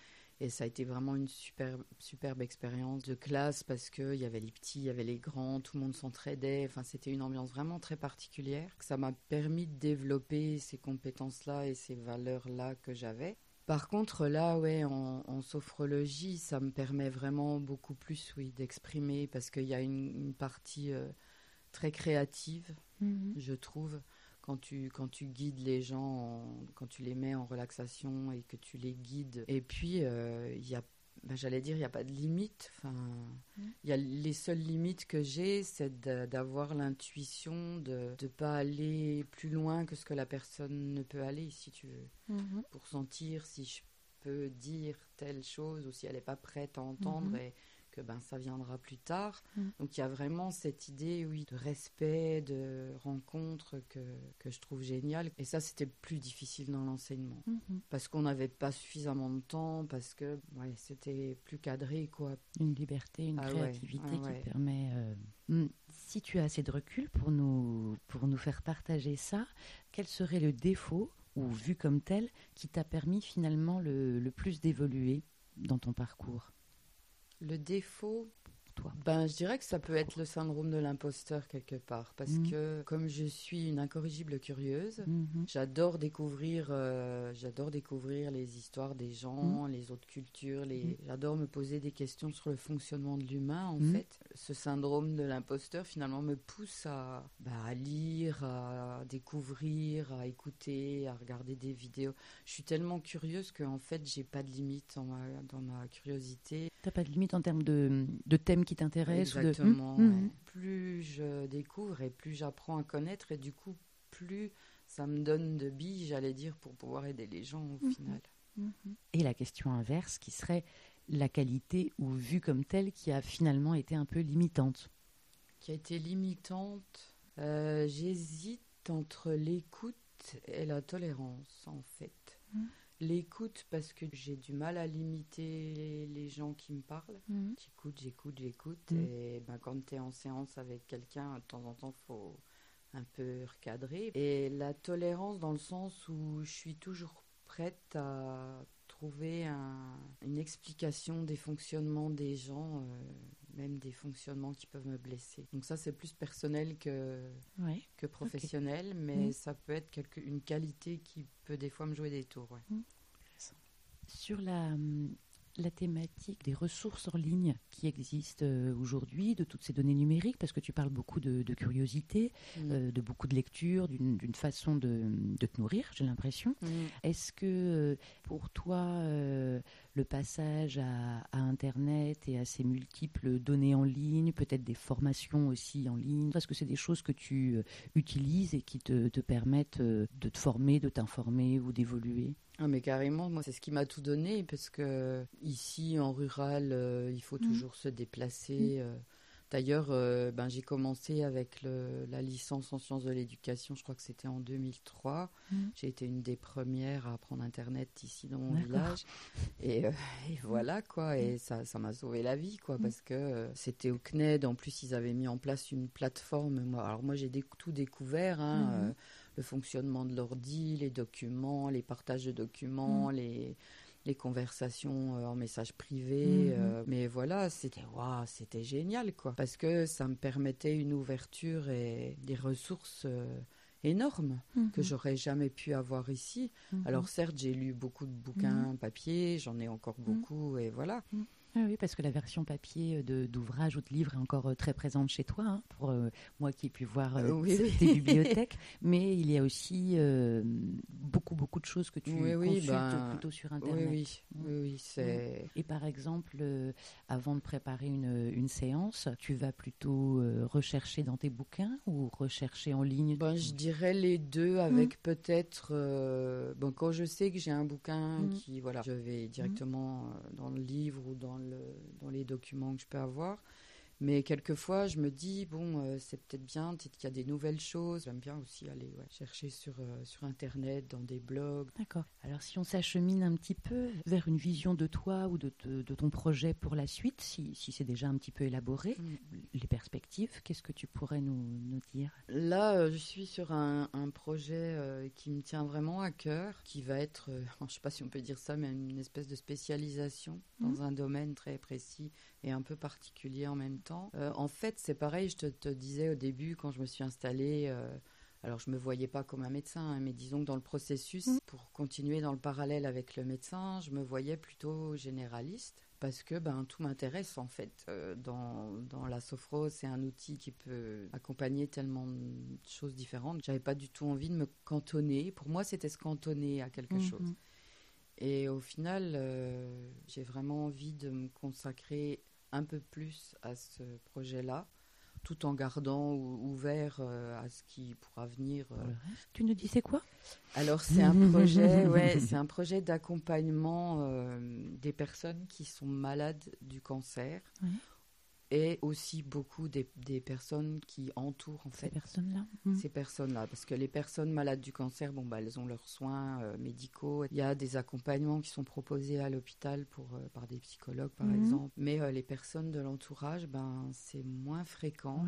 et ça a été vraiment une super, superbe expérience de classe parce qu'il y avait les petits, il y avait les grands, tout le monde s'entraidait. Enfin, c'était une ambiance vraiment très particulière. Ça m'a permis de développer ces compétences-là et ces valeurs-là que j'avais. Par contre, là, ouais, en, sophrologie, ça me permet vraiment beaucoup plus, oui, d'exprimer parce qu'il y a une, partie euh, très créative, mhm. je trouve quand tu, quand tu guides les gens, quand tu les mets en relaxation et que tu les guides. Et puis, euh, il y a ben, j'allais dire, il n'y a pas de limite. Enfin, mm. y a les seules limites que j'ai, c'est d'avoir l'intuition de ne pas aller plus loin que ce que la personne ne peut aller, si tu veux, mm-hmm. pour sentir si je peux dire telle chose ou si elle n'est pas prête à entendre. Mm-hmm. Et que ben, ça viendra plus tard. Mm. Donc il y a vraiment cette idée, oui, de respect, de rencontre que, que je trouve géniale. Et ça, c'était plus difficile dans l'enseignement. Mm-hmm. Parce qu'on n'avait pas suffisamment de temps, parce que ouais, c'était plus cadré, quoi. Une liberté, une ah créativité ah qui permet... Euh, mm. Si tu as assez de recul pour nous, pour nous faire partager ça, quel serait le défaut, ou vu comme tel, qui t'a permis finalement le, le plus d'évoluer dans ton parcours? Le défaut, toi ben, Je dirais que ça peut être le syndrome de l'imposteur quelque part. Parce mhm. que comme je suis une incorrigible curieuse, mhm. j'adore découvrir, euh, j'adore découvrir les histoires des gens, mhm. les autres cultures. Les... J'adore me poser des questions sur le fonctionnement de l'humain, en fait. Ce syndrome de l'imposteur, finalement, me pousse à, bah, à lire, à à découvrir, à écouter, à regarder des vidéos. Je suis tellement curieuse qu'en fait, j'ai pas de limite dans ma, dans ma curiosité. T'as pas de limite en termes de, de thèmes qui t'intéressent Exactement. De... Mmh, mmh. Plus je découvre et plus j'apprends à connaître et du coup, plus ça me donne de billes, j'allais dire, pour pouvoir aider les gens au mmh, final. Et la question inverse qui serait la qualité ou vue comme telle qui a finalement été un peu limitante Qui a été limitante euh, J'hésite entre l'écoute et la tolérance en fait. Mmh. L'écoute parce que j'ai du mal à limiter les, gens qui me parlent. Mmh. J'écoute, j'écoute, j'écoute. Mmh. Et ben, quand tu es en séance avec quelqu'un, de temps en temps, faut un peu recadrer. Et la tolérance dans le sens où je suis toujours prête à trouver une explication des fonctionnements des gens, euh, même des fonctionnements qui peuvent me blesser. Donc ça, c'est plus personnel que, que professionnel, mais mm. ça peut être quelque, une qualité qui peut des fois me jouer des tours. Mm. Sur la, hum, la thématique des ressources en ligne qui existent euh, aujourd'hui, de toutes ces données numériques, parce que tu parles beaucoup de, curiosité, mm. euh, de beaucoup de lecture, d'une façon de, te nourrir, j'ai l'impression. Mm. Est-ce que euh, pour toi, le passage à, Internet et à ces multiples données en ligne, peut-être des formations aussi en ligne, est-ce que c'est des choses que tu utilises et qui te, te permettent de te former, de t'informer ou d'évoluer? Ah mais carrément, moi c'est ce qui m'a tout donné parce que ici en rural, euh, il faut mmh. toujours se déplacer. Euh. D'ailleurs, euh, ben, j'ai commencé avec le, la licence en sciences de l'éducation, je crois que c'était en 2003. Mmh. J'ai été une des premières à apprendre Internet ici dans mon village. (laughs) Et, voilà, quoi. Et ça, ça m'a sauvé la vie, quoi, parce que c'était au CNED. En plus, ils avaient mis en place une plateforme. Moi, alors moi, j'ai tout découvert. Hein, le fonctionnement de l'ordi, les documents, les partages de documents, mm. les, les conversations euh, en message privé. Mm-hmm. Euh, mais voilà, c'était c'était génial quoi, parce que ça me permettait une ouverture et des ressources. Euh, énormes que mm-hmm. j'aurais jamais pu avoir ici. Mm-hmm. Alors certes, j'ai lu beaucoup de bouquins papier, j'en ai encore beaucoup et voilà. Ah oui, parce que la version papier d'ouvrage ou de livre est encore euh, très présente chez toi, hein, pour euh, moi qui ai pu voir euh, tes (laughs) bibliothèques. Mais il y a aussi beaucoup, beaucoup de choses que tu consultes ben, plutôt sur Internet. Oui, oui, c'est... Et par exemple, avant de préparer une, une, séance, tu vas plutôt rechercher dans tes bouquins ou rechercher en ligne ben, Je dirais les deux, avec mmh. peut-être... bon, quand je sais que j'ai un bouquin mmh. qui... Voilà, je vais directement dans le livre ou dans dans les documents que je peux avoir. Mais quelquefois, je me dis, bon, euh, c'est peut-être bien, peut-être qu'il y a des nouvelles choses. J'aime bien aussi aller chercher sur, euh, sur Internet, dans des blogs. D'accord. Alors, si on s'achemine un petit peu vers une vision de toi ou de, de, ton projet pour la suite, si, si c'est déjà un petit peu élaboré, mm. les perspectives, qu'est-ce que tu pourrais nous, nous dire? Là, euh, je suis sur un, un projet qui me tient vraiment à cœur, qui va être, (laughs) je ne sais pas si on peut dire ça, mais une espèce de spécialisation dans mm. un domaine très précis et un peu particulier en même temps. Euh, en fait, c'est pareil, je te, disais au début, quand je me suis installée, euh, alors je me voyais pas comme un médecin, hein, mais disons que dans le processus, mmh. pour continuer dans le parallèle avec le médecin, je me voyais plutôt généraliste. Parce que ben, tout m'intéresse en fait. Euh, dans, dans la sophrose, c'est un outil qui peut accompagner tellement de choses différentes. J'avais pas du tout envie de me cantonner. Pour moi, c'était se cantonner à quelque mmh, chose. Et au final, j'ai vraiment envie de me consacrer un peu plus à ce projet-là, tout en gardant ouvert euh, à ce qui pourra venir. Euh. Tu nous disais quoi? Alors c'est un projet, (laughs) ouais, c'est un projet d'accompagnement euh, des personnes qui sont malades du cancer et aussi beaucoup des, des, personnes qui entourent en fait ces personnes-là. Mmh. Ces personnes-là, parce que les personnes malades du cancer, bon bah elles ont leurs soins euh, médicaux. Il y a des accompagnements qui sont proposés à l'hôpital pour euh, par des psychologues par mmh. exemple, mais euh, les personnes de l'entourage, ben c'est moins fréquent.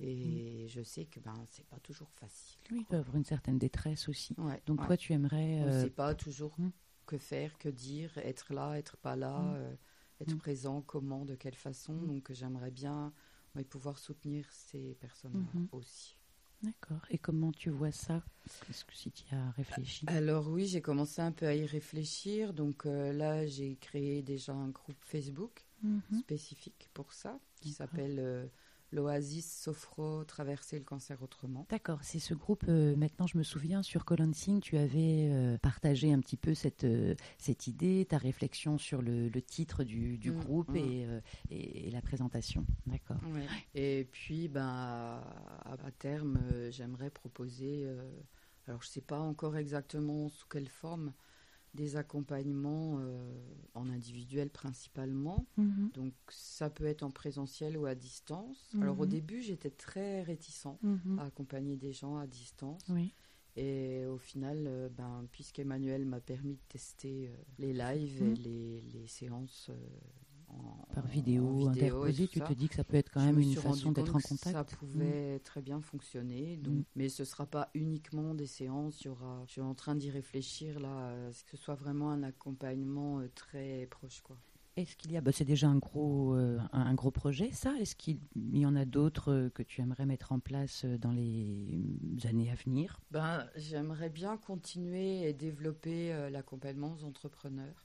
Et mmh. je sais que ben c'est pas toujours facile. Oui, il peut avoir une certaine détresse aussi. Donc toi, tu aimerais. On ne sait pas toujours que faire, que dire, être là, être pas là être mm. présent, comment, de quelle façon. Mm. Donc j'aimerais bien pouvoir soutenir ces personnes mm-hmm. aussi. D'accord. Et comment tu vois ça? Est-ce que si tu as réfléchi Alors oui, j'ai commencé un peu à y réfléchir. Donc euh, là, j'ai créé déjà un groupe Facebook mm-hmm. spécifique pour ça, qui s'appelle euh, l'Oasis Sophro Traverser le cancer autrement. D'accord, c'est ce groupe, euh, maintenant je me souviens, sur Colansing, tu avais euh, partagé un petit peu cette, euh, cette idée, ta réflexion sur le, le titre du, du Mm, groupe mm. Et, et, et la présentation. D'accord. Ouais. Et puis, ben, à, à terme, j'aimerais proposer, alors je ne sais pas encore exactement sous quelle forme, des accompagnements euh, en individuel principalement. Mhm. Donc ça peut être en présentiel ou à distance. Mhm. Alors au début, j'étais très réticent Mhm. à accompagner des gens à distance. Oui. Et au final, euh, ben, puisqu'Emmanuel m'a permis de tester euh, les lives et les, les séances euh, Par vidéo, interposée, tu ça, te dis que ça peut être quand je même me une façon d'être en contact. Ça pouvait très bien fonctionner. Donc, Mm. Mais ce ne sera pas uniquement des séances. Il y aura, je suis en train d'y réfléchir là, à ce que ce soit vraiment un accompagnement euh, très proche. Quoi. Est-ce qu'il y a, bah, c'est déjà un gros, euh, un, gros projet, ça? Est-ce qu'il y en a d'autres euh, que tu aimerais mettre en place euh, dans les euh, années à venir? Ben, J'aimerais bien continuer et développer euh, l'accompagnement aux entrepreneurs.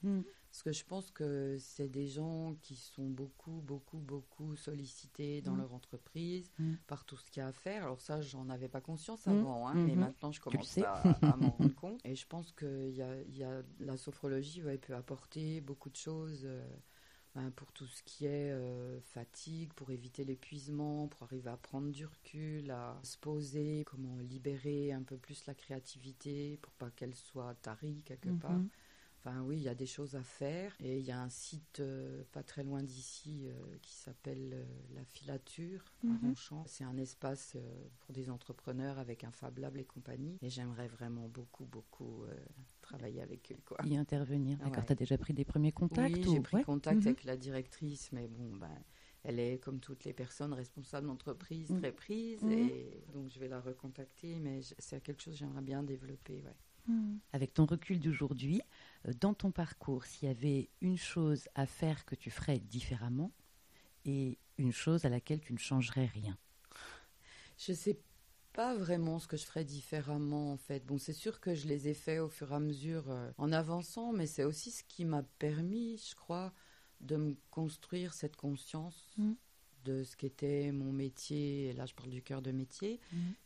Parce que je pense que c'est des gens qui sont beaucoup, beaucoup, beaucoup sollicités dans Mm. leur entreprise Mm. par tout ce qu'il y a à faire. Alors ça, j'en avais pas conscience Mm. avant, hein, mais Mhm. maintenant je commence à, à m'en rendre compte. (laughs) Et je pense que y a, y a, la sophrologie ouais, peut apporter beaucoup de choses euh, ben, pour tout ce qui est euh, fatigue, pour éviter l'épuisement, pour arriver à prendre du recul, à se poser, comment libérer un peu plus la créativité pour pas qu'elle soit tarie quelque Mhm. part. Enfin oui, il y a des choses à faire et il y a un site euh, pas très loin d'ici euh, qui s'appelle euh, La Filature à Mhm. Ronchamp. C'est un espace euh, pour des entrepreneurs avec un Fab Lab et compagnie et j'aimerais vraiment beaucoup beaucoup euh, travailler avec eux quoi. Y intervenir. D'accord. ouais. Tu as déjà pris des premiers contacts Oui, ou- j'ai pris Ouais. contact Mhm. avec la directrice mais bon ben elle est comme toutes les personnes responsables d'entreprise très prise Mhm. et donc je vais la recontacter mais c'est quelque chose que j'aimerais bien développer ouais. Avec ton recul d'aujourd'hui, dans ton parcours, s'il y avait une chose à faire que tu ferais différemment et une chose à laquelle tu ne changerais rien. Je sais pas vraiment ce que je ferais différemment en fait. Bon, c'est sûr que je les ai faits au fur et à mesure euh, en avançant, mais c'est aussi ce qui m'a permis, je crois, de me construire cette conscience Mm. de ce qu'était mon métier. Et là, je parle du cœur de métier,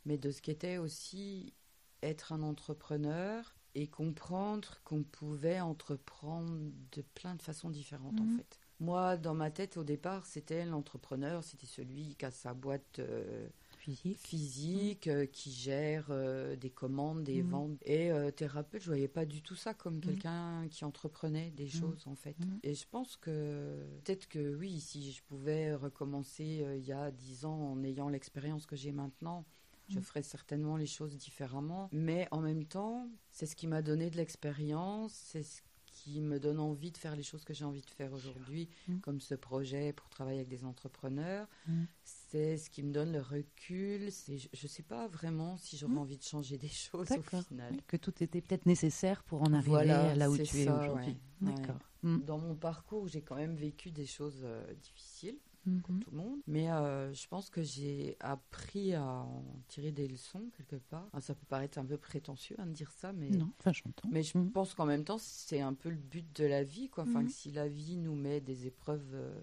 mais de ce qu'était aussi être un entrepreneur et comprendre qu'on pouvait entreprendre de plein de façons différentes Mhm. en fait. Moi, dans ma tête, au départ, c'était l'entrepreneur, c'était celui qui a sa boîte euh, Physique. physique, euh, qui gère euh, des commandes, des Mhm. ventes. Et thérapeute, je voyais pas du tout ça comme Mhm. quelqu'un qui entreprenait des choses, en fait. Mhm. Et je pense que peut-être que oui, si je pouvais recommencer il y a dix ans en ayant l'expérience que j'ai maintenant, je Mhm. ferais certainement les choses différemment. Mais en même temps, c'est ce qui m'a donné de l'expérience, c'est ce qui me donne envie de faire les choses que j'ai envie de faire aujourd'hui, Mhm. comme ce projet pour travailler avec des entrepreneurs. Mhm. C'est ce qui me donne le recul. C'est, je ne sais pas vraiment si j'aurais envie de changer des (laughs) choses au final. Oui, Que tout était peut-être nécessaire pour en arriver Voilà, là où tu es aujourd'hui. ouais. D'accord. Mm. Dans mon parcours, j'ai quand même vécu des choses euh, difficiles, Comme tout le monde. Mais euh, je pense que j'ai appris à en tirer des leçons quelque part. Ça peut paraître un peu prétentieux hein, de dire ça, mais Non, enfin j'entends. mais je Mhm. pense qu'en même temps, c'est un peu le but de la vie, quoi. Enfin, Mhm. que si la vie nous met des épreuves euh,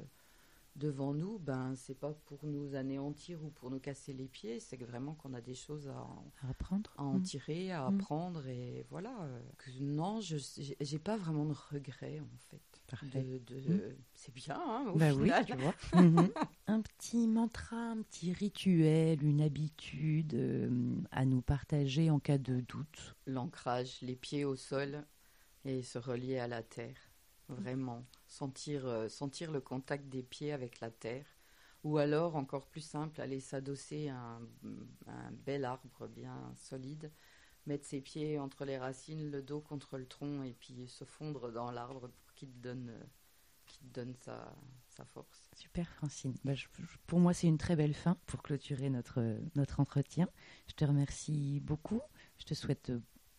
devant nous, ben c'est pas pour nous anéantir ou pour nous casser les pieds, c'est que vraiment qu'on a des choses à en, À apprendre. à en Mm. tirer, à Mhm. apprendre et voilà. euh, Que non, je j'ai- pas vraiment de regrets en fait. Parfait. De, de- Mhm. c'est bien hein, au Bah final. oui, tu (laughs) vois. Mhm. un petit mantra, un petit rituel, une habitude euh, à nous partager en cas de doute. L'ancrage, les pieds au sol et se relier à la terre. Vraiment. Sentir, euh, sentir le contact des pieds avec la terre. Ou alors, encore plus simple, aller s'adosser à un, bel arbre bien solide, mettre ses pieds entre les racines, le dos contre le tronc et puis se fondre dans l'arbre pour qu'il te donne, euh, donne sa, force. Super Francine. Bah, pour moi, c'est une très belle fin pour clôturer notre, notre entretien. Je te remercie beaucoup. Je te souhaite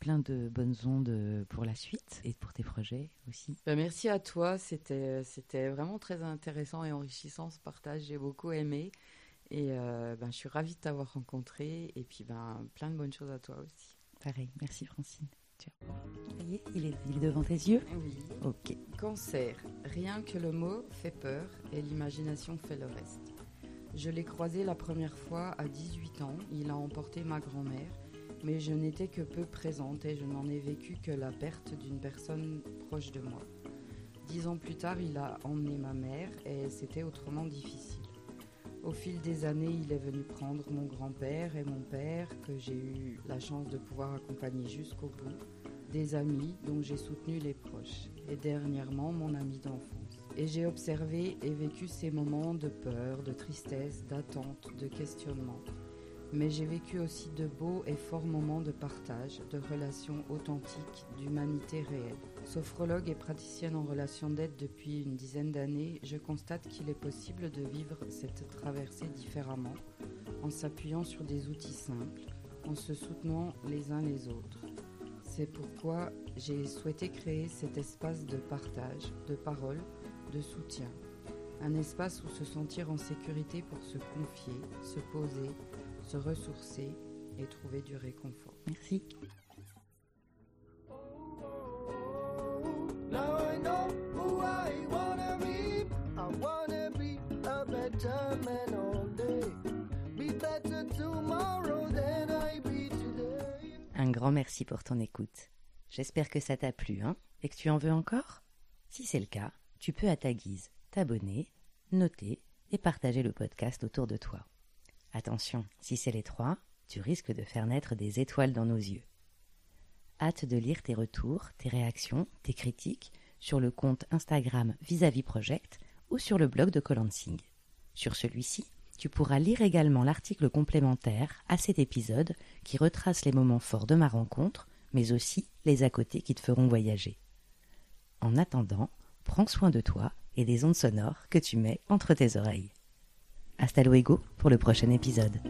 plein de bonnes ondes euh, pour la suite et pour tes projets aussi. Ben, merci à toi, c'était c'était vraiment très intéressant et enrichissant ce partage, j'ai beaucoup aimé. Et euh, ben, je suis ravie de t'avoir rencontré et puis ben, plein de bonnes choses à toi aussi. Pareil. Merci Francine. Ciao. Ça y est, il est, il est devant tes yeux Oui. Ok. Cancer, rien que le mot fait peur et l'imagination fait le reste. Je l'ai croisé la première fois à 18 ans. Il a emporté ma grand-mère, mais je n'étais que peu présente et je n'en ai vécu que la perte d'une personne proche de moi. Dix ans plus tard, il a emmené ma mère et c'était autrement difficile. Au fil des années, il est venu prendre mon grand-père et mon père, que j'ai eu la chance de pouvoir accompagner jusqu'au bout, des amis dont j'ai soutenu les proches, et dernièrement mon ami d'enfance et j'ai observé et vécu ces moments de peur, de tristesse, d'attente, de questionnement. Mais j'ai vécu aussi de beaux et forts moments de partage, de relations authentiques, d'humanité réelle. Sophrologue et praticienne en relation d'aide depuis une dizaine d'années, je constate qu'il est possible de vivre cette traversée différemment, en s'appuyant sur des outils simples, en se soutenant les uns les autres. C'est pourquoi j'ai souhaité créer cet espace de partage, de parole, de soutien, un espace où se sentir en sécurité pour se confier, se poser, se ressourcer et trouver du réconfort. Merci. Un grand merci pour ton écoute. J'espère que ça t'a plu, hein, et que tu en veux encore? Si c'est le cas, tu peux à ta guise t'abonner, noter et partager le podcast autour de toi. Attention, si c'est les trois, tu risques de faire naître des étoiles dans nos yeux. Hâte de lire tes retours, tes réactions, tes critiques sur le compte Instagram Vis-à-vis Project ou sur le blog de Colansing. Sur celui-ci, tu pourras lire également l'article complémentaire à cet épisode qui retrace les moments forts de ma rencontre, mais aussi les à côté qui te feront voyager. En attendant, prends soin de toi et des ondes sonores que tu mets entre tes oreilles. Hasta luego pour le prochain épisode.